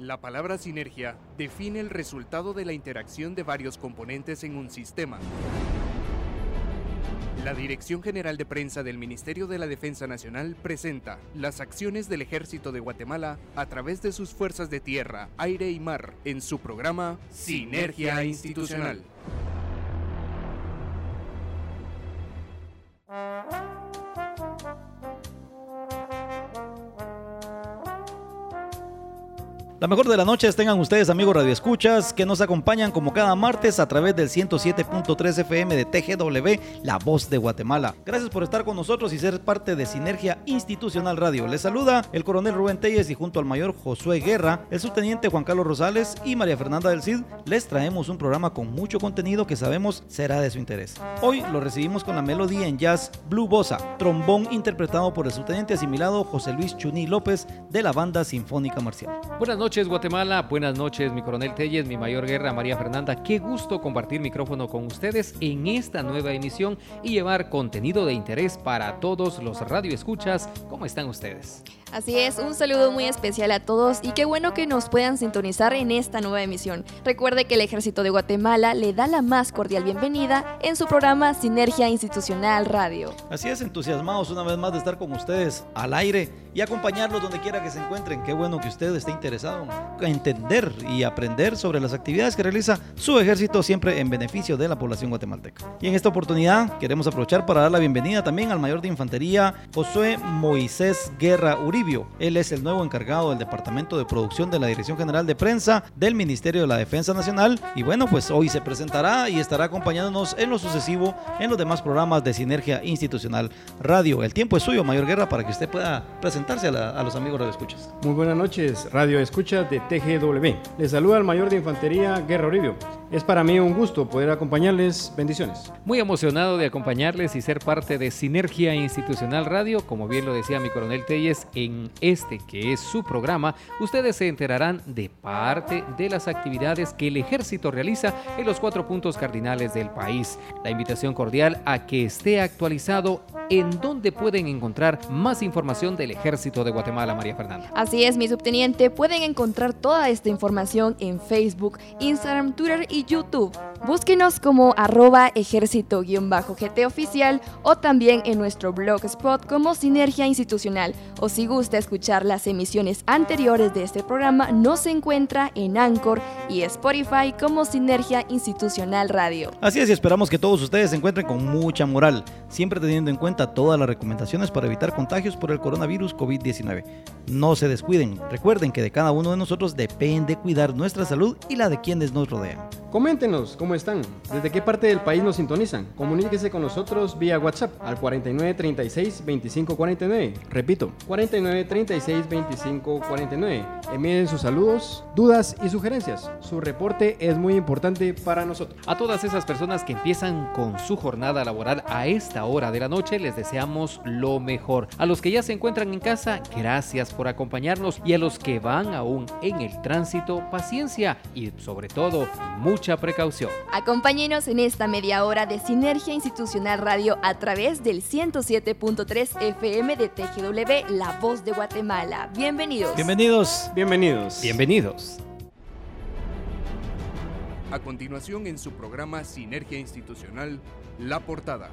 La palabra sinergia define el resultado de la interacción de varios componentes en un sistema. La Dirección General de Prensa del Ministerio de la Defensa Nacional presenta las acciones del Ejército de Guatemala a través de sus fuerzas de tierra, aire y mar en su programa Sinergia Institucional. La mejor de la noche tengan ustedes amigos radioescuchas que nos acompañan como cada martes a través del 107.3 FM de TGW, La Voz de Guatemala. Gracias por estar con nosotros y ser parte de Sinergia Institucional Radio. Les saluda el coronel Rubén Telles y junto al mayor Josué Guerra, el subteniente Juan Carlos Rosales y María Fernanda del Cid, les traemos un programa con mucho contenido que sabemos será de su interés. Hoy lo recibimos con la melodía en jazz Blue Bossa, trombón interpretado por el subteniente asimilado José Luis Chuní López de la Banda Sinfónica Marcial. Buenas noches noches Guatemala, buenas noches mi coronel Telles, mi mayor guerra María Fernanda. Qué gusto compartir micrófono con ustedes en esta nueva emisión y llevar contenido de interés para todos los radioescuchas. ¿Cómo están ustedes? Así es, un saludo muy especial a todos y qué bueno que nos puedan sintonizar en esta nueva emisión. Recuerde que el Ejército de Guatemala le da la más cordial bienvenida en su programa Sinergia Institucional Radio. Así es, entusiasmados una vez más de estar con ustedes al aire y acompañarlos donde quiera que se encuentren. Qué bueno que usted esté interesado en entender y aprender sobre las actividades que realiza su ejército siempre en beneficio de la población guatemalteca. Y en esta oportunidad queremos aprovechar para dar la bienvenida también al mayor de infantería Josué Moisés Guerra Uri él es el nuevo encargado del Departamento de Producción de la Dirección General de Prensa del Ministerio de la Defensa Nacional. Y bueno, pues hoy se presentará y estará acompañándonos en lo sucesivo en los demás programas de Sinergia Institucional Radio. El tiempo es suyo, Mayor Guerra, para que usted pueda presentarse a, los amigos Radio Escuchas. Muy buenas noches, Radio Escuchas de TGW. Les saluda el Mayor de Infantería Guerra Uribio. Es para mí un gusto poder acompañarles. Bendiciones. Muy emocionado de acompañarles y ser parte de Sinergia Institucional Radio, como bien lo decía mi coronel Telles, en este que es su programa, ustedes se enterarán de parte de las actividades que el ejército realiza en los cuatro puntos cardinales del país. La invitación cordial a que esté actualizado en donde pueden encontrar más información del ejército de Guatemala, María Fernanda. Así es, mi subteniente, pueden encontrar toda esta información en Facebook, Instagram, Twitter y YouTube. Búsquenos como arroba ejército-gt oficial o también en nuestro blogspot como Sinergia Institucional. O si gusta escuchar las emisiones anteriores de este programa, nos encuentra en Anchor y Spotify como Sinergia Institucional Radio. Así es, y esperamos que todos ustedes se encuentren con mucha moral, siempre teniendo en cuenta todas las recomendaciones para evitar contagios por el coronavirus COVID-19. No se descuiden, recuerden que de cada uno de nosotros depende cuidar nuestra salud y la de quienes nos rodean. Coméntenos cómo están, desde qué parte del país nos sintonizan. Comuníquese con nosotros vía WhatsApp al 49 36 25 49. Repito, 49 36 25 49. Envíen sus saludos, dudas y sugerencias. Su reporte es muy importante para nosotros. A todas esas personas que empiezan con su jornada laboral a esta hora de la noche, les deseamos lo mejor. A los que ya se encuentran en casa, gracias por acompañarnos y a los que van aún en el tránsito, paciencia y sobre todo mucha mucha precaución. Acompáñenos en esta media hora de Sinergia Institucional Radio a través del 107.3 FM de TGW, La Voz de Guatemala. Bienvenidos. Bienvenidos. Bienvenidos. Bienvenidos. A continuación en su programa Sinergia Institucional, La Portada.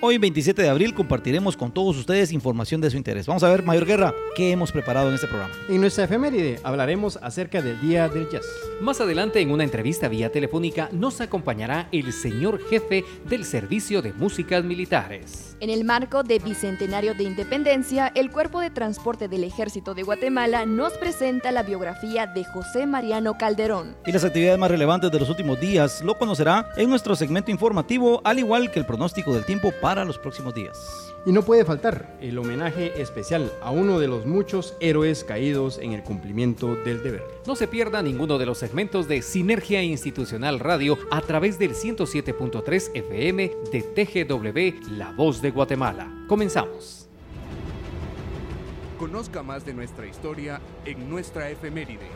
Hoy 27 de abril compartiremos con todos ustedes información de su interés. Vamos a ver, Mayor Guerra, qué hemos preparado en este programa. En nuestra efeméride hablaremos acerca del Día del Jazz. Más adelante en una entrevista vía telefónica nos acompañará el señor jefe del Servicio de Músicas Militares. En el marco de Bicentenario de Independencia, el Cuerpo de Transporte del Ejército de Guatemala nos presenta la biografía de José Mariano Calderón. Y las actividades más relevantes de los últimos días lo conocerá en nuestro segmento informativo, al igual que el pronóstico del tiempo para los próximos días. Y no puede faltar el homenaje especial a uno de los muchos héroes caídos en el cumplimiento del deber. No se pierda ninguno de los segmentos de Sinergia Institucional Radio a través del 107.3 FM de TGW La Voz de Guatemala. Comenzamos. Conozca más de nuestra historia en nuestra efeméride.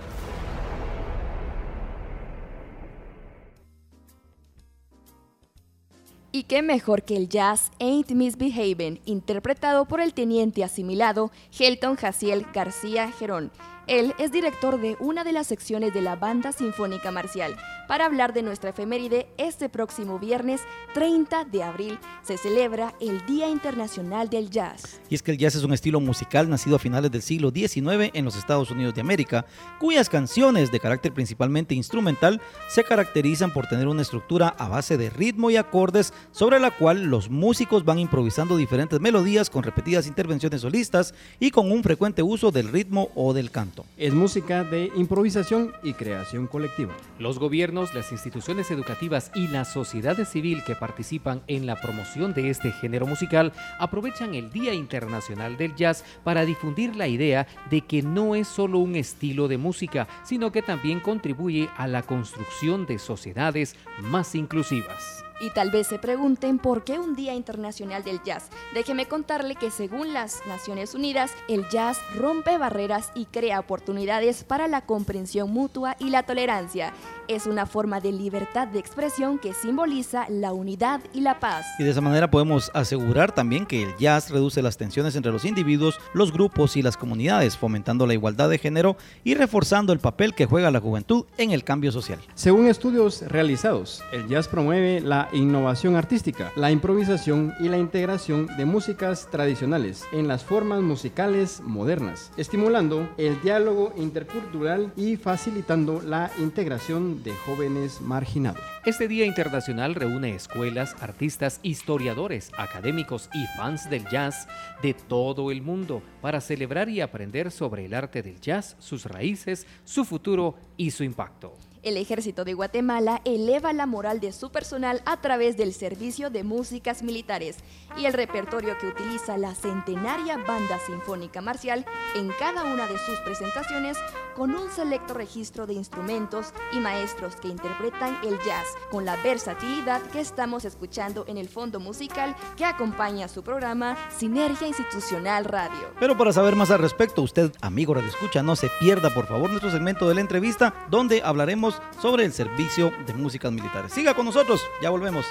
Y qué mejor que el jazz Ain't Misbehaving, interpretado por el teniente asimilado Helton Jaciel García Gerón. Él es director de una de las secciones de la Banda Sinfónica Marcial. Para hablar de nuestra efeméride, este próximo viernes 30 de abril se celebra el Día Internacional del Jazz. Y es que el jazz es un estilo musical nacido a finales del siglo XIX en los Estados Unidos de América, cuyas canciones de carácter principalmente instrumental se caracterizan por tener una estructura a base de ritmo y acordes sobre la cual los músicos van improvisando diferentes melodías con repetidas intervenciones solistas y con un frecuente uso del ritmo o del canto. Es música de improvisación y creación colectiva. Los gobiernos, las instituciones educativas y la sociedad civil que participan en la promoción de este género musical aprovechan el Día Internacional del Jazz para difundir la idea de que no es solo un estilo de música, sino que también contribuye a la construcción de sociedades más inclusivas. Y tal vez se pregunten por qué un Día Internacional del Jazz. Déjeme contarle que según las Naciones Unidas, el jazz rompe barreras y crea oportunidades para la comprensión mutua y la tolerancia. Es una forma de libertad de expresión que simboliza la unidad y la paz. Y de esa manera podemos asegurar también que el jazz reduce las tensiones entre los individuos, los grupos y las comunidades, fomentando la igualdad de género y reforzando el papel que juega la juventud en el cambio social. Según estudios realizados, el jazz promueve la innovación artística, la improvisación y la integración de músicas tradicionales en las formas musicales modernas, estimulando el diálogo intercultural y facilitando la integración de jóvenes marginados. Este Día Internacional reúne escuelas, artistas, historiadores, académicos y fans del jazz de todo el mundo para celebrar y aprender sobre el arte del jazz, sus raíces, su futuro y su impacto. El ejército de Guatemala eleva la moral de su personal a través del servicio de músicas militares y el repertorio que utiliza la centenaria Banda Sinfónica Marcial en cada una de sus presentaciones con un selecto registro de instrumentos y maestros que interpretan el jazz con la versatilidad que estamos escuchando en el fondo musical que acompaña su programa Sinergia Institucional Radio. Pero para saber más al respecto, usted, amigo Radio Escucha, no se pierda por favor nuestro segmento de la entrevista donde hablaremos sobre el servicio de músicas militares. Siga con nosotros, ya volvemos.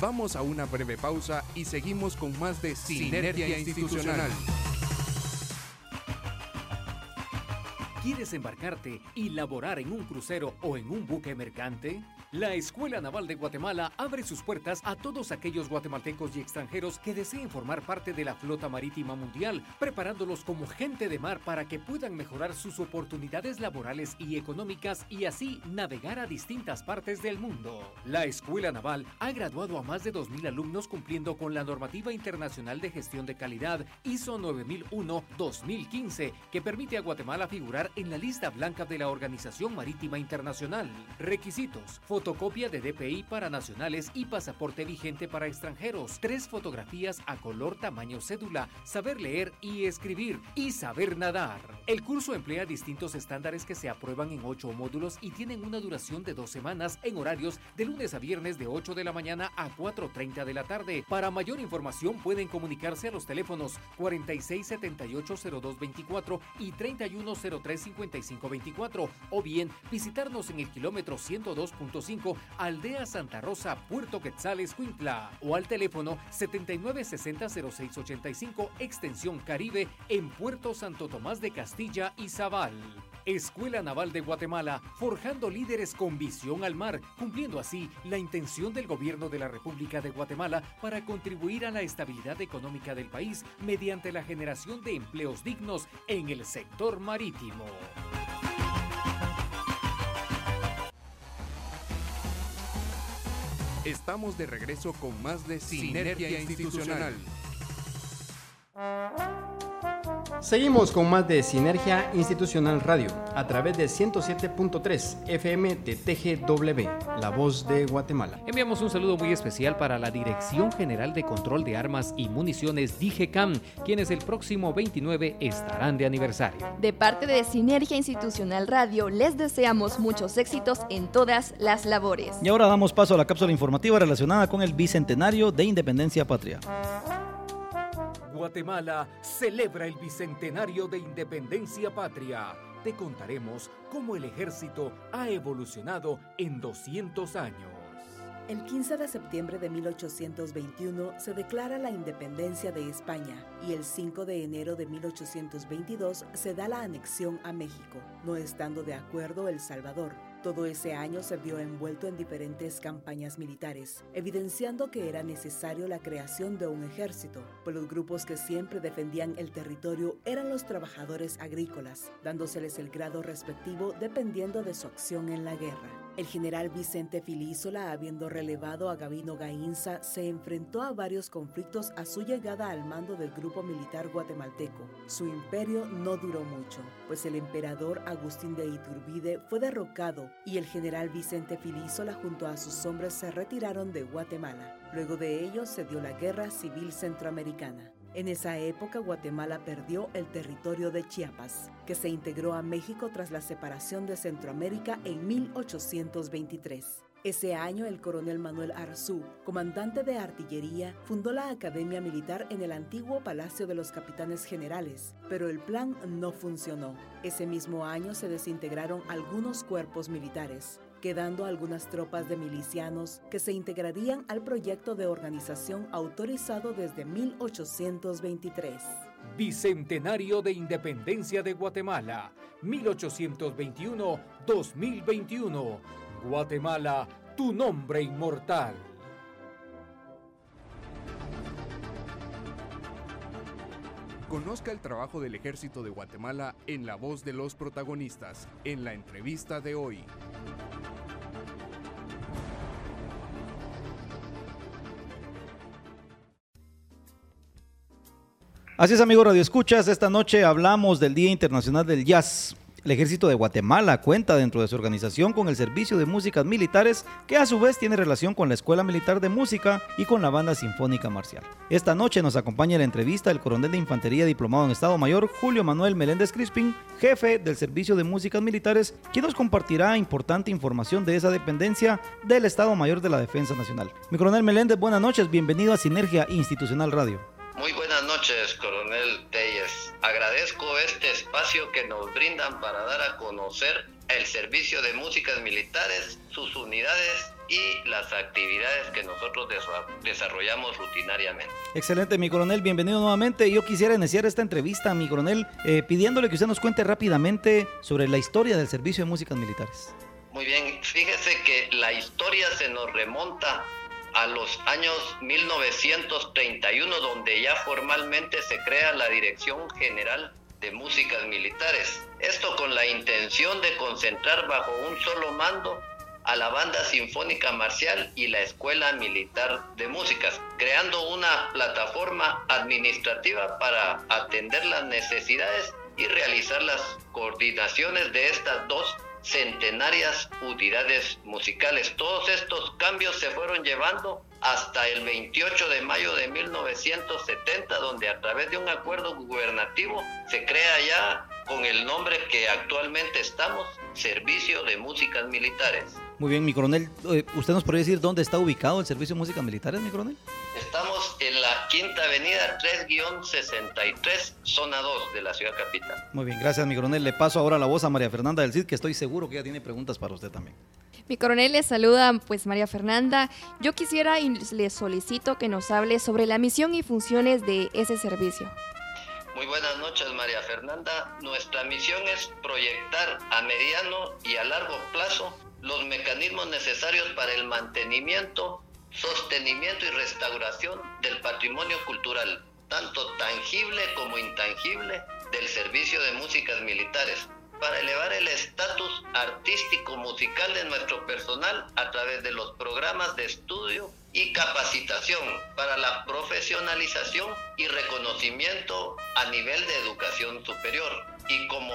Vamos a una breve pausa y seguimos con más de Sinergia Institucional. ¿Quieres embarcarte y laborar en un crucero o en un buque mercante? La Escuela Naval de Guatemala abre sus puertas a todos aquellos guatemaltecos y extranjeros que deseen formar parte de la flota marítima mundial, preparándolos como gente de mar para que puedan mejorar sus oportunidades laborales y económicas y así navegar a distintas partes del mundo. La Escuela Naval ha graduado a más de 2.000 alumnos cumpliendo con la normativa internacional de gestión de calidad ISO 9001-2015, que permite a Guatemala figurar en la lista blanca de la Organización Marítima Internacional. Requisitos: fotocopia de DPI para nacionales y pasaporte vigente para extranjeros, tres fotografías a color tamaño cédula, saber leer y escribir y saber nadar. El curso emplea distintos estándares que se aprueban en ocho módulos y tienen una duración de dos semanas en horarios de lunes a viernes de 8 de la mañana a 4.30 de la tarde. Para mayor información pueden comunicarse a los teléfonos 46780224 y 31035524 o bien visitarnos en el kilómetro 102.5 Aldea Santa Rosa, Puerto Quetzales, Cuintla o al teléfono 79600685 extensión Caribe en Puerto Santo Tomás de Castilla y Zabal. Escuela Naval de Guatemala, forjando líderes con visión al mar, cumpliendo así la intención del gobierno de la República de Guatemala para contribuir a la estabilidad económica del país mediante la generación de empleos dignos en el sector marítimo. Estamos de regreso con más de Sinergia Institucional. Seguimos con más de Sinergia Institucional Radio a través de 107.3 FM de TGW, La Voz de Guatemala. Enviamos un saludo muy especial para la Dirección General de Control de Armas y Municiones DIGECAM, quienes el próximo 29 estarán de aniversario. De parte de Sinergia Institucional Radio, les deseamos muchos éxitos en todas las labores. Y ahora damos paso a la cápsula informativa relacionada con el Bicentenario de Independencia Patria. Guatemala celebra el Bicentenario de Independencia Patria te contaremos cómo el ejército ha evolucionado en 200 años. El 15 de septiembre de 1821 se declara la independencia de España y el 5 de enero de 1822 se da la anexión a México, no estando de acuerdo El Salvador. Todo ese año se vio envuelto en diferentes campañas militares, evidenciando que era necesario la creación de un ejército, pues los grupos que siempre defendían el territorio eran los trabajadores agrícolas, dándoseles el grado respectivo dependiendo de su acción en la guerra. El general Vicente Filísola, habiendo relevado a Gavino Gainza, se enfrentó a varios conflictos a su llegada al mando del grupo militar guatemalteco. Su imperio no duró mucho, pues el emperador Agustín de Iturbide fue derrocado y el general Vicente Filísola junto a sus hombres se retiraron de Guatemala. Luego de ello se dio la Guerra Civil Centroamericana. En esa época Guatemala perdió el territorio de Chiapas, que se integró a México tras la separación de Centroamérica en 1823. Ese año el coronel Manuel Arzú, comandante de artillería, fundó la Academia Militar en el antiguo Palacio de los Capitanes Generales, pero el plan no funcionó. Ese mismo año se desintegraron algunos cuerpos militares quedando algunas tropas de milicianos que se integrarían al proyecto de organización autorizado desde 1823. Bicentenario de Independencia de Guatemala, 1821-2021. Guatemala, tu nombre inmortal. Conozca el trabajo del ejército de Guatemala en la voz de los protagonistas, en la entrevista de hoy. Así es, amigo Radio Escuchas. Esta noche hablamos del Día Internacional del Jazz. El Ejército de Guatemala cuenta dentro de su organización con el Servicio de Músicas Militares, que a su vez tiene relación con la Escuela Militar de Música y con la Banda Sinfónica Marcial. Esta noche nos acompaña la entrevista el coronel de Infantería diplomado en Estado Mayor, Julio Manuel Meléndez Crispin, jefe del Servicio de Músicas Militares, quien nos compartirá importante información de esa dependencia del Estado Mayor de la Defensa Nacional. Mi coronel Meléndez, buenas noches, bienvenido a Sinergia Institucional Radio. Muy buenas noches, coronel Telles. Agradezco este espacio que nos brindan para dar a conocer el servicio de músicas militares, sus unidades y las actividades que nosotros desarrollamos rutinariamente. Excelente, mi coronel, bienvenido nuevamente. Yo quisiera iniciar esta entrevista, mi coronel, eh, pidiéndole que usted nos cuente rápidamente sobre la historia del servicio de músicas militares. Muy bien, fíjese que la historia se nos remonta a los años 1931, donde ya formalmente se crea la Dirección General de Músicas Militares. Esto con la intención de concentrar bajo un solo mando a la Banda Sinfónica Marcial y la Escuela Militar de Músicas, creando una plataforma administrativa para atender las necesidades y realizar las coordinaciones de estas dos centenarias unidades musicales. Todos estos cambios se fueron llevando hasta el 28 de mayo de 1970, donde a través de un acuerdo gubernativo se crea ya con el nombre que actualmente estamos, Servicio de Músicas Militares. Muy bien, mi coronel, eh, ¿usted nos podría decir dónde está ubicado el Servicio de Músicas Militares, mi coronel? Estamos en la Quinta Avenida 3-63, zona 2 de la ciudad capital. Muy bien, gracias, mi coronel. Le paso ahora la voz a María Fernanda del CID, que estoy seguro que ella tiene preguntas para usted también. Mi coronel le saluda pues María Fernanda. Yo quisiera y le solicito que nos hable sobre la misión y funciones de ese servicio. Muy buenas noches, María Fernanda. Nuestra misión es proyectar a mediano y a largo plazo los mecanismos necesarios para el mantenimiento, sostenimiento y restauración del patrimonio cultural, tanto tangible como intangible, del servicio de músicas militares, para elevar el estatus artístico musical de nuestro personal a través de los programas de estudio y capacitación para la profesionalización y reconocimiento a nivel de educación superior. Y como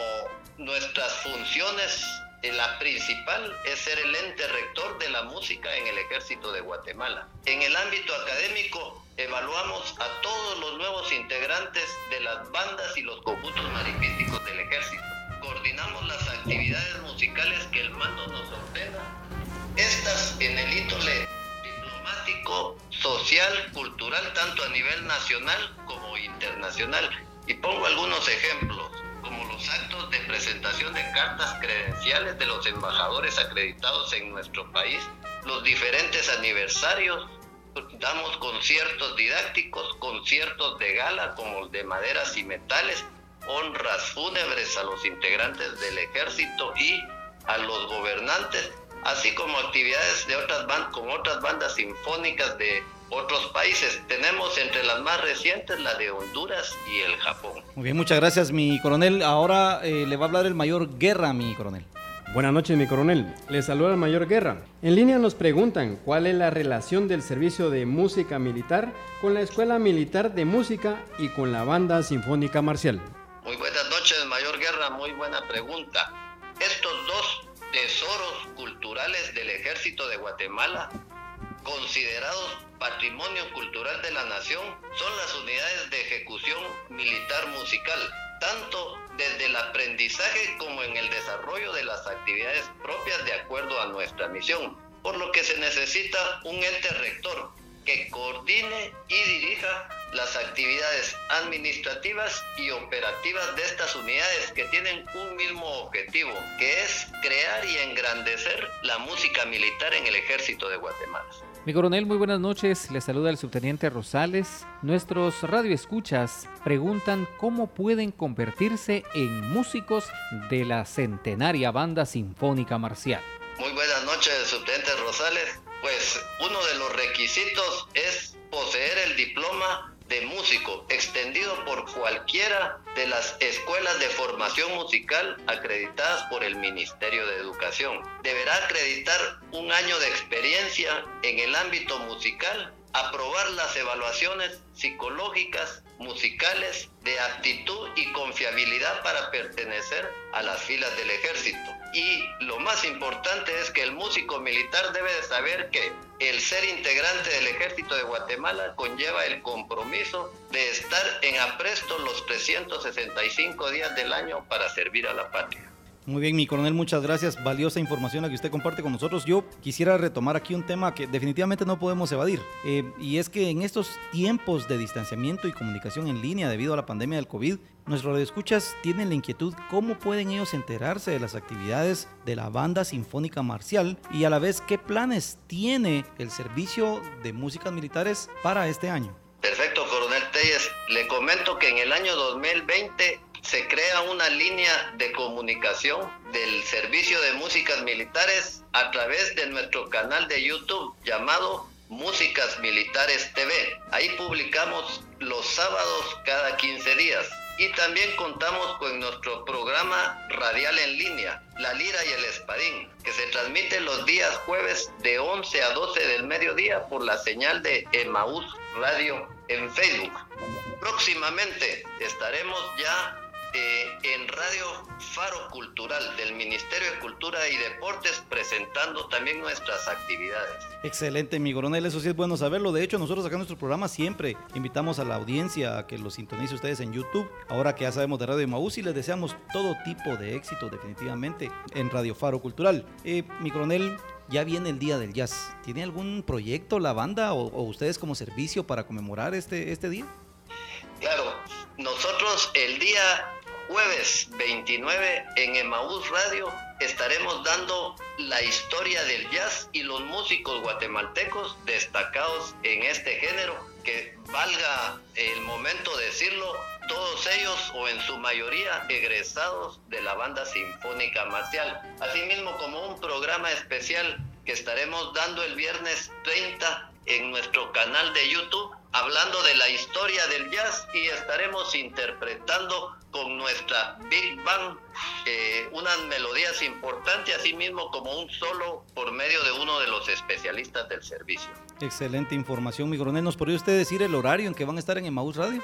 nuestras funciones la principal es ser el ente rector de la música en el ejército de Guatemala. En el ámbito académico, evaluamos a todos los nuevos integrantes de las bandas y los conjuntos marifísticos del ejército. Coordinamos las actividades musicales que el mando nos ordena. Estas en el índole diplomático, social, cultural, tanto a nivel nacional como internacional. Y pongo algunos ejemplos como los actos de presentación de cartas credenciales de los embajadores acreditados en nuestro país, los diferentes aniversarios, damos conciertos didácticos, conciertos de gala como de maderas y metales, honras fúnebres a los integrantes del ejército y a los gobernantes, así como actividades de otras con otras bandas sinfónicas de otros países. Tenemos entre las más recientes la de Honduras y el Japón. Muy bien, muchas gracias, mi coronel. Ahora eh, le va a hablar el mayor Guerra, mi coronel. Buenas noches, mi coronel. Les saluda el mayor Guerra. En línea nos preguntan cuál es la relación del servicio de música militar con la Escuela Militar de Música y con la Banda Sinfónica Marcial. Muy buenas noches, mayor Guerra. Muy buena pregunta. Estos dos tesoros culturales del ejército de Guatemala considerados patrimonio cultural de la nación son las unidades de ejecución militar musical, tanto desde el aprendizaje como en el desarrollo de las actividades propias de acuerdo a nuestra misión, por lo que se necesita un ente rector que coordine y dirija las actividades administrativas y operativas de estas unidades que tienen un mismo objetivo, que es crear y engrandecer la música militar en el ejército de Guatemala. Mi coronel, muy buenas noches. Le saluda el subteniente Rosales. Nuestros radioescuchas preguntan cómo pueden convertirse en músicos de la centenaria banda sinfónica marcial. Muy buenas noches, subteniente Rosales. Pues uno de los requisitos es poseer el diploma de músico extendido por cualquiera de las escuelas de formación musical acreditadas por el Ministerio de Educación. Deberá acreditar un año de experiencia en el ámbito musical, aprobar las evaluaciones psicológicas, musicales, de aptitud y confiabilidad para pertenecer a las filas del ejército. Y lo más importante es que el músico militar debe de saber que el ser integrante del ejército de Guatemala conlleva el compromiso de estar en apresto los 365 días del año para servir a la patria. Muy bien, mi coronel, muchas gracias. Valiosa información la que usted comparte con nosotros. Yo quisiera retomar aquí un tema que definitivamente no podemos evadir. Eh, y es que en estos tiempos de distanciamiento y comunicación en línea debido a la pandemia del COVID, nuestros radioescuchas tienen la inquietud cómo pueden ellos enterarse de las actividades de la banda sinfónica marcial y a la vez qué planes tiene el servicio de músicas militares para este año. Perfecto, coronel Telles. Le comento que en el año 2020 se crea una línea de comunicación del Servicio de Músicas Militares a través de nuestro canal de YouTube llamado Músicas Militares TV. Ahí publicamos los sábados cada 15 días. Y también contamos con nuestro programa radial en línea, La Lira y el Espadín, que se transmite los días jueves de 11 a 12 del mediodía por la señal de Emaús Radio en Facebook. Próximamente estaremos ya eh, en Radio Faro Cultural del Ministerio de Cultura y Deportes presentando también nuestras actividades. Excelente, mi coronel, eso sí es bueno saberlo. De hecho, nosotros acá en nuestro programa siempre invitamos a la audiencia a que lo sintonice ustedes en YouTube. Ahora que ya sabemos de Radio Maús y les deseamos todo tipo de éxito definitivamente en Radio Faro Cultural. Eh, mi coronel, ya viene el Día del Jazz. ¿Tiene algún proyecto la banda o, o ustedes como servicio para conmemorar este, este día? Claro, nosotros el día jueves 29 en Emaús Radio estaremos dando la historia del jazz y los músicos guatemaltecos destacados en este género, que valga el momento de decirlo, todos ellos o en su mayoría egresados de la banda sinfónica marcial, asimismo como un programa especial que estaremos dando el viernes 30 en nuestro canal de YouTube hablando de la historia del jazz y estaremos interpretando con nuestra Big Band eh, unas melodías importantes, así mismo como un solo por medio de uno de los especialistas del servicio. Excelente información, mi coronel. ¿Nos podría usted decir el horario en que van a estar en Emaús Radio?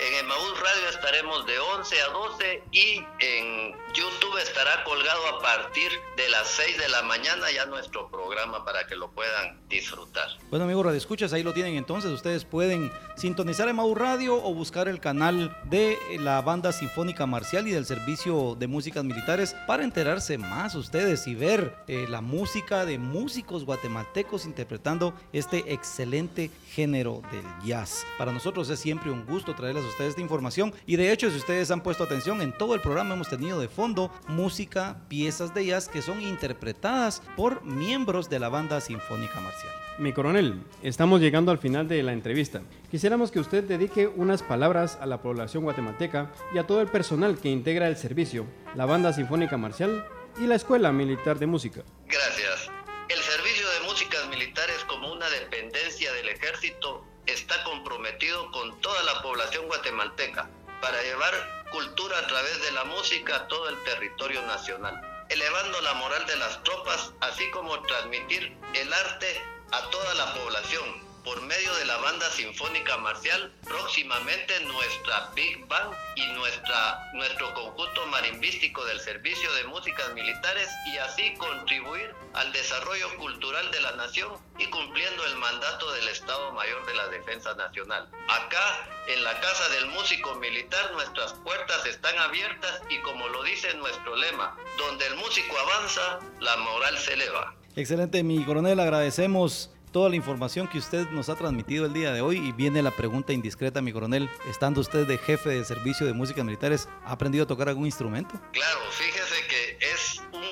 En Emaús Radio estaremos de 11 a 12 y en YouTube estará colgado a partir de las 6 de la mañana ya nuestro programa para que lo puedan disfrutar. Bueno, amigos Radio Escuchas, ahí lo tienen entonces. Ustedes pueden sintonizar Emaús Radio o buscar el canal de la banda sinfónica marcial y del servicio de músicas militares para enterarse más ustedes y ver eh, la música de músicos guatemaltecos interpretando este excelente género del jazz. Para nosotros es siempre un gusto traerles a ustedes esta información y de hecho si ustedes han puesto atención, en todo el programa hemos tenido de fondo música, piezas de jazz que son interpretadas por miembros de la banda sinfónica marcial. Mi coronel, estamos llegando al final de la entrevista. Quisiéramos que usted dedique unas palabras a la población guatemalteca y a todo el personal que integra el servicio, la Banda Sinfónica Marcial y la Escuela Militar de Música. Gracias. El servicio de músicas militares como una dependencia del ejército está comprometido con toda la población guatemalteca para llevar cultura a través de la música a todo el territorio nacional, elevando la moral de las tropas, así como transmitir el arte a toda la población por medio de la banda sinfónica marcial, próximamente nuestra Big Band y nuestra, nuestro conjunto marimbístico del Servicio de Músicas Militares y así contribuir al desarrollo cultural de la nación y cumpliendo el mandato del Estado Mayor de la Defensa Nacional. Acá, en la Casa del Músico Militar, nuestras puertas están abiertas y como lo dice nuestro lema, donde el músico avanza, la moral se eleva. Excelente, mi coronel, agradecemos toda la información que usted nos ha transmitido el día de hoy y viene la pregunta indiscreta, mi coronel, estando usted de jefe de servicio de música militares, ¿ha aprendido a tocar algún instrumento? Claro, fíjese que es un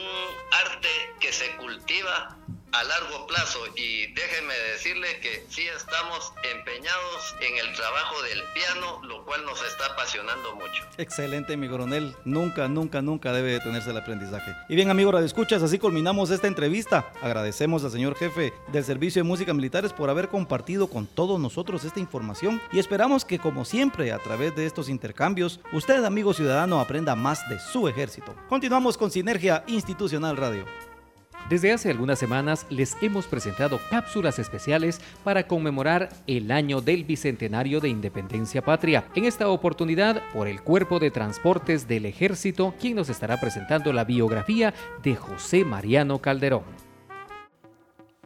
arte que se cultiva a largo plazo y déjeme decirle que sí estamos empeñados en el trabajo del piano, lo cual nos está apasionando mucho. Excelente, mi coronel. Nunca, nunca, nunca debe detenerse el aprendizaje. Y bien, amigos Radio Escuchas, así culminamos esta entrevista. Agradecemos al señor jefe del Servicio de Música Militares por haber compartido con todos nosotros esta información y esperamos que, como siempre, a través de estos intercambios, usted, amigo ciudadano, aprenda más de su ejército. Continuamos con Sinergia Institucional Radio. Desde hace algunas semanas les hemos presentado cápsulas especiales para conmemorar el año del Bicentenario de Independencia Patria. En esta oportunidad, por el Cuerpo de Transportes del Ejército, quien nos estará presentando la biografía de José Mariano Calderón.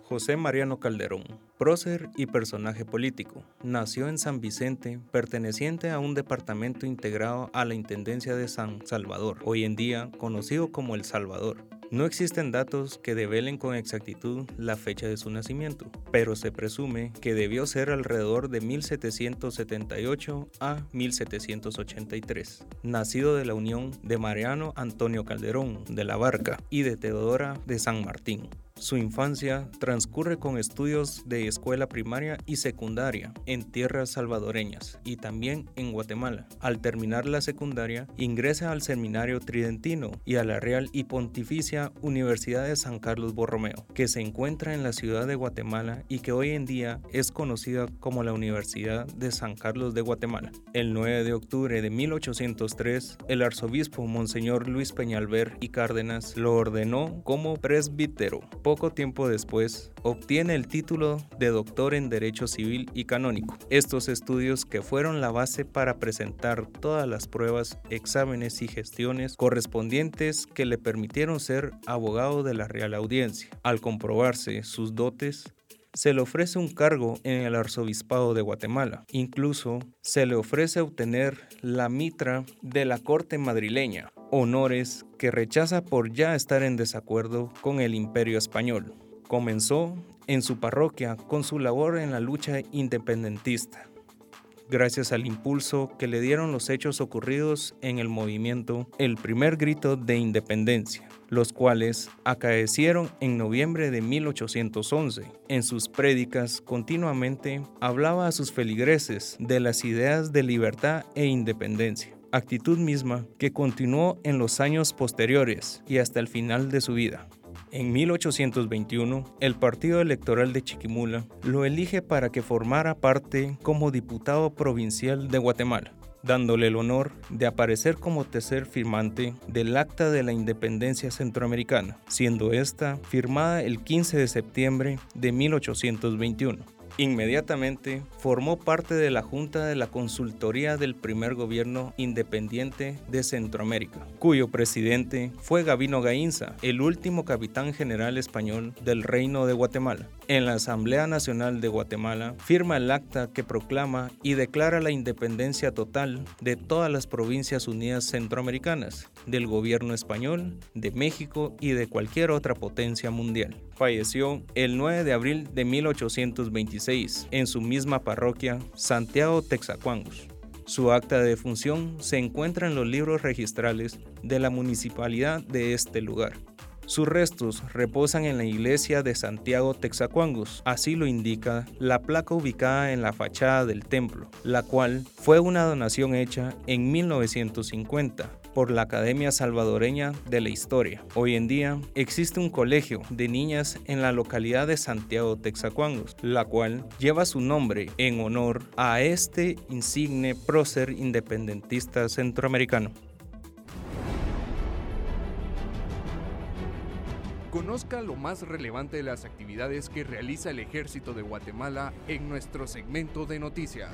José Mariano Calderón, prócer y personaje político, nació en San Vicente, perteneciente a un departamento integrado a la Intendencia de San Salvador, hoy en día conocido como El Salvador. No existen datos que develen con exactitud la fecha de su nacimiento, pero se presume que debió ser alrededor de 1778 a 1783. Nacido de la unión de Mariano Antonio Calderón de la Barca y de Teodora de San Martín. Su infancia transcurre con estudios de escuela primaria y secundaria en tierras salvadoreñas y también en Guatemala. Al terminar la secundaria, ingresa al Seminario Tridentino y a la Real y Pontificia Universidad de San Carlos Borromeo, que se encuentra en la ciudad de Guatemala y que hoy en día es conocida como la Universidad de San Carlos de Guatemala. El 9 de octubre de 1803, el arzobispo Monseñor Luis Peñalver y Cárdenas lo ordenó como presbítero poco tiempo después, obtiene el título de doctor en Derecho Civil y Canónico. Estos estudios que fueron la base para presentar todas las pruebas, exámenes y gestiones correspondientes que le permitieron ser abogado de la Real Audiencia. Al comprobarse sus dotes, se le ofrece un cargo en el arzobispado de Guatemala. Incluso se le ofrece obtener la mitra de la corte madrileña, honores que rechaza por ya estar en desacuerdo con el imperio español. Comenzó en su parroquia con su labor en la lucha independentista gracias al impulso que le dieron los hechos ocurridos en el movimiento El primer grito de independencia, los cuales acaecieron en noviembre de 1811. En sus prédicas continuamente hablaba a sus feligreses de las ideas de libertad e independencia actitud misma que continuó en los años posteriores y hasta el final de su vida. En 1821, el Partido Electoral de Chiquimula lo elige para que formara parte como diputado provincial de Guatemala, dándole el honor de aparecer como tercer firmante del Acta de la Independencia Centroamericana, siendo esta firmada el 15 de septiembre de 1821. Inmediatamente formó parte de la Junta de la Consultoría del primer gobierno independiente de Centroamérica, cuyo presidente fue Gavino Gainza, el último capitán general español del Reino de Guatemala. En la Asamblea Nacional de Guatemala firma el acta que proclama y declara la independencia total de todas las provincias unidas centroamericanas, del gobierno español, de México y de cualquier otra potencia mundial. Falleció el 9 de abril de 1826 en su misma parroquia, Santiago Texacuangus. Su acta de defunción se encuentra en los libros registrales de la municipalidad de este lugar. Sus restos reposan en la iglesia de Santiago Texacuangus, así lo indica la placa ubicada en la fachada del templo, la cual fue una donación hecha en 1950 por la Academia Salvadoreña de la Historia. Hoy en día existe un colegio de niñas en la localidad de Santiago Texacuangos, la cual lleva su nombre en honor a este insigne prócer independentista centroamericano. Conozca lo más relevante de las actividades que realiza el Ejército de Guatemala en nuestro segmento de noticias.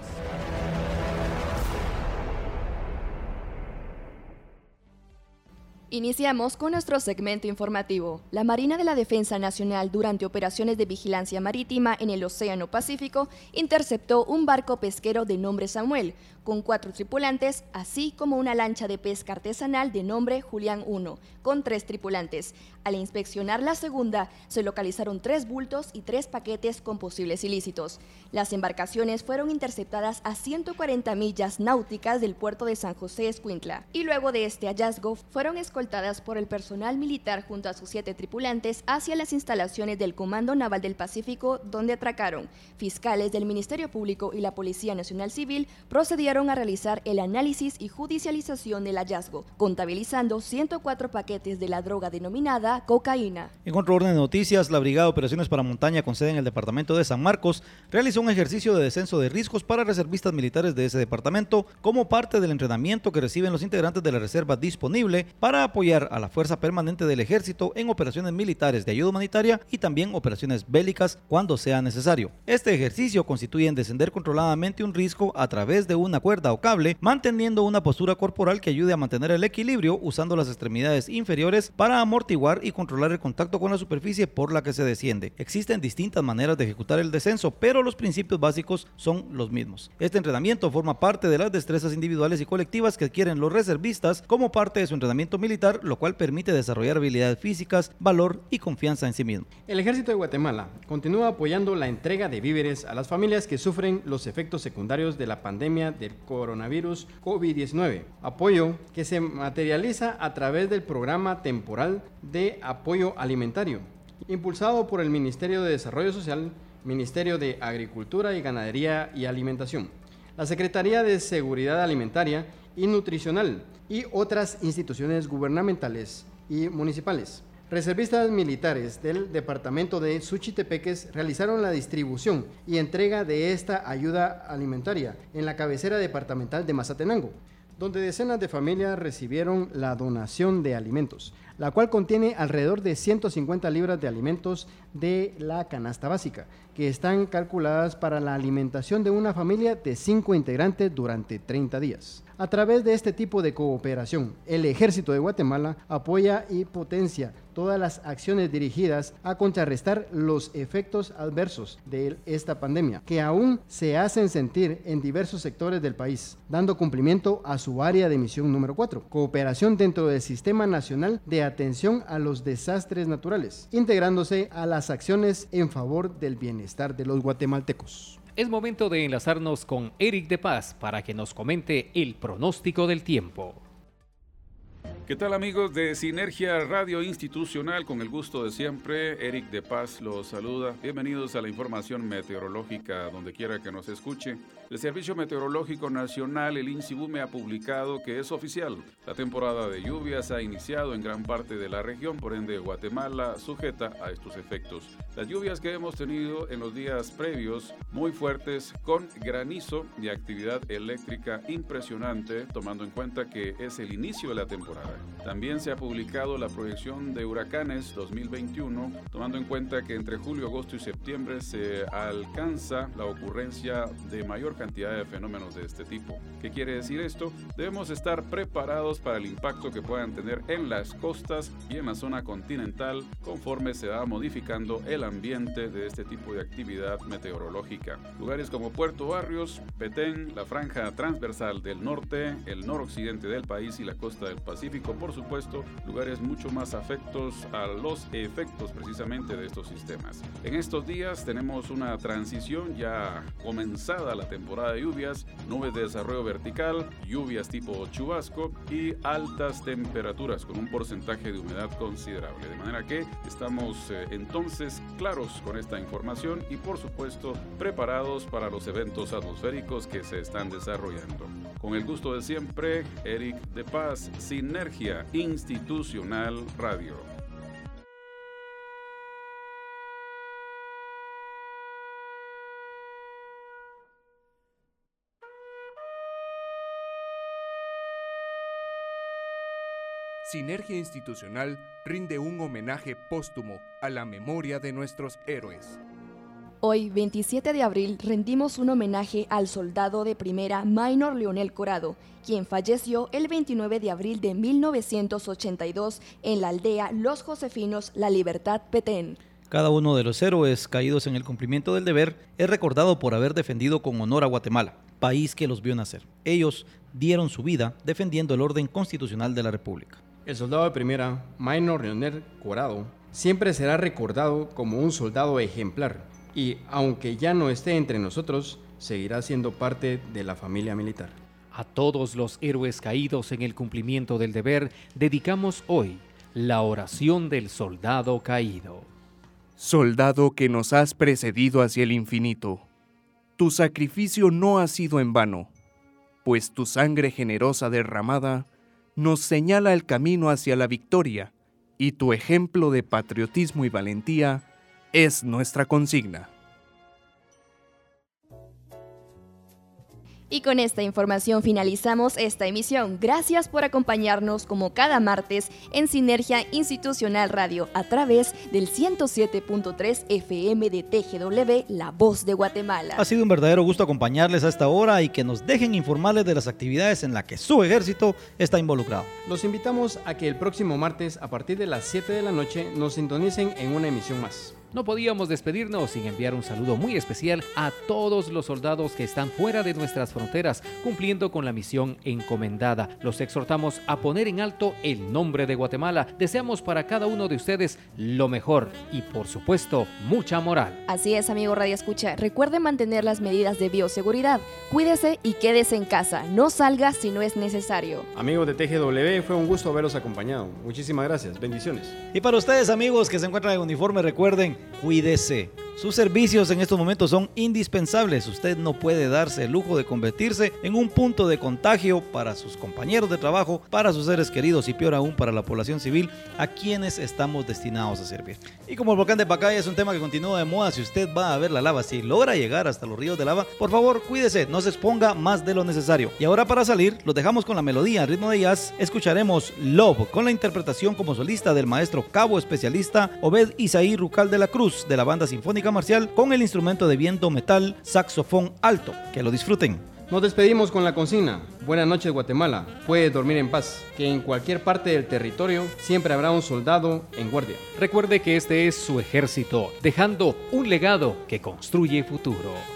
Iniciamos con nuestro segmento informativo. La Marina de la Defensa Nacional durante operaciones de vigilancia marítima en el Océano Pacífico interceptó un barco pesquero de nombre Samuel, con cuatro tripulantes, así como una lancha de pesca artesanal de nombre Julián 1, con tres tripulantes. Al inspeccionar la segunda, se localizaron tres bultos y tres paquetes con posibles ilícitos. Las embarcaciones fueron interceptadas a 140 millas náuticas del puerto de San José Escuintla, y luego de este hallazgo fueron escoltadas por el personal militar junto a sus siete tripulantes hacia las instalaciones del Comando Naval del Pacífico, donde atracaron. Fiscales del Ministerio Público y la Policía Nacional Civil procedieron a realizar el análisis y judicialización del hallazgo, contabilizando 104 paquetes de la droga denominada cocaína. En otro orden de noticias, la Brigada de Operaciones para Montaña con sede en el departamento de San Marcos realizó un ejercicio de descenso de riesgos para reservistas militares de ese departamento como parte del entrenamiento que reciben los integrantes de la reserva disponible para apoyar a la Fuerza Permanente del Ejército en operaciones militares de ayuda humanitaria y también operaciones bélicas cuando sea necesario. Este ejercicio constituye en descender controladamente un risco a través de una cuerda o cable, manteniendo una postura corporal que ayude a mantener el equilibrio usando las extremidades inferiores para amortiguar y controlar el contacto con la superficie por la que se desciende. Existen distintas maneras de ejecutar el descenso, pero los principios básicos son los mismos. Este entrenamiento forma parte de las destrezas individuales y colectivas que adquieren los reservistas como parte de su entrenamiento militar, lo cual permite desarrollar habilidades físicas, valor y confianza en sí mismo. El ejército de Guatemala continúa apoyando la entrega de víveres a las familias que sufren los efectos secundarios de la pandemia del coronavirus COVID-19. Apoyo que se materializa a través del programa temporal de apoyo alimentario, impulsado por el Ministerio de Desarrollo Social, Ministerio de Agricultura y Ganadería y Alimentación, la Secretaría de Seguridad Alimentaria y Nutricional y otras instituciones gubernamentales y municipales. Reservistas militares del departamento de Suchitepeques realizaron la distribución y entrega de esta ayuda alimentaria en la cabecera departamental de Mazatenango, donde decenas de familias recibieron la donación de alimentos, la cual contiene alrededor de 150 libras de alimentos de la canasta básica, que están calculadas para la alimentación de una familia de cinco integrantes durante 30 días. A través de este tipo de cooperación, el Ejército de Guatemala apoya y potencia todas las acciones dirigidas a contrarrestar los efectos adversos de esta pandemia, que aún se hacen sentir en diversos sectores del país, dando cumplimiento a su área de misión número 4, cooperación dentro del Sistema Nacional de Atención a los Desastres Naturales, integrándose a las acciones en favor del bienestar de los guatemaltecos. Es momento de enlazarnos con Eric de Paz para que nos comente el pronóstico del tiempo. ¿Qué tal amigos de Sinergia Radio Institucional? Con el gusto de siempre, Eric de Paz los saluda. Bienvenidos a la información meteorológica donde quiera que nos escuche. El Servicio Meteorológico Nacional, el INSIBUME, ha publicado que es oficial. La temporada de lluvias ha iniciado en gran parte de la región, por ende Guatemala sujeta a estos efectos. Las lluvias que hemos tenido en los días previos, muy fuertes, con granizo y actividad eléctrica impresionante, tomando en cuenta que es el inicio de la temporada. También se ha publicado la proyección de huracanes 2021, tomando en cuenta que entre julio, agosto y septiembre se alcanza la ocurrencia de mayor cantidad de fenómenos de este tipo. ¿Qué quiere decir esto? Debemos estar preparados para el impacto que puedan tener en las costas y en la zona continental conforme se va modificando el ambiente de este tipo de actividad meteorológica. Lugares como Puerto Barrios, Petén, la franja transversal del norte, el noroccidente del país y la costa del Pacífico por supuesto, lugares mucho más afectos a los efectos precisamente de estos sistemas. En estos días tenemos una transición ya comenzada la temporada de lluvias, nubes de desarrollo vertical, lluvias tipo chubasco y altas temperaturas con un porcentaje de humedad considerable. De manera que estamos eh, entonces claros con esta información y por supuesto preparados para los eventos atmosféricos que se están desarrollando. Con el gusto de siempre, Eric de Paz, Sinergia Institucional Radio. Sinergia Institucional rinde un homenaje póstumo a la memoria de nuestros héroes. Hoy, 27 de abril, rendimos un homenaje al soldado de primera Minor Leonel Corado, quien falleció el 29 de abril de 1982 en la aldea Los Josefinos, La Libertad, Petén. Cada uno de los héroes caídos en el cumplimiento del deber es recordado por haber defendido con honor a Guatemala, país que los vio nacer. Ellos dieron su vida defendiendo el orden constitucional de la República. El soldado de primera, Minor Leonel Corado, siempre será recordado como un soldado ejemplar y, aunque ya no esté entre nosotros, seguirá siendo parte de la familia militar. A todos los héroes caídos en el cumplimiento del deber, dedicamos hoy la oración del soldado caído. Soldado que nos has precedido hacia el infinito, tu sacrificio no ha sido en vano, pues tu sangre generosa derramada nos señala el camino hacia la victoria y tu ejemplo de patriotismo y valentía es nuestra consigna. Y con esta información finalizamos esta emisión. Gracias por acompañarnos como cada martes en Sinergia Institucional Radio a través del 107.3 FM de TGW, La Voz de Guatemala. Ha sido un verdadero gusto acompañarles a esta hora y que nos dejen informarles de las actividades en las que su ejército está involucrado. Los invitamos a que el próximo martes a partir de las 7 de la noche nos sintonicen en una emisión más. No podíamos despedirnos sin enviar un saludo muy especial a todos los soldados que están fuera de nuestras fronteras cumpliendo con la misión encomendada. Los exhortamos a poner en alto el nombre de Guatemala. Deseamos para cada uno de ustedes lo mejor y por supuesto mucha moral. Así es, amigo Radio Escucha. Recuerde mantener las medidas de bioseguridad. Cuídese y quédese en casa. No salga si no es necesario. Amigos de TGW, fue un gusto haberlos acompañado. Muchísimas gracias. Bendiciones. Y para ustedes, amigos que se encuentran en uniforme, recuerden, cuídese. Sus servicios en estos momentos son indispensables. Usted no puede darse el lujo de convertirse en un punto de contagio para sus compañeros de trabajo, para sus seres queridos y peor aún para la población civil a quienes estamos destinados a servir. Y como el volcán de Pacaya es un tema que continúa de moda, si usted va a ver la lava, si logra llegar hasta los ríos de lava, por favor cuídese, no se exponga más de lo necesario. Y ahora para salir, los dejamos con la melodía al ritmo de jazz. Escucharemos Love con la interpretación como solista del maestro cabo especialista Obed Isaí Rucal de la Cruz de la banda sinfónica marcial con el instrumento de viento metal saxofón alto. Que lo disfruten. Nos despedimos con la consigna. Buenas noches Guatemala. Puede dormir en paz. Que en cualquier parte del territorio siempre habrá un soldado en guardia. Recuerde que este es su ejército, dejando un legado que construye futuro.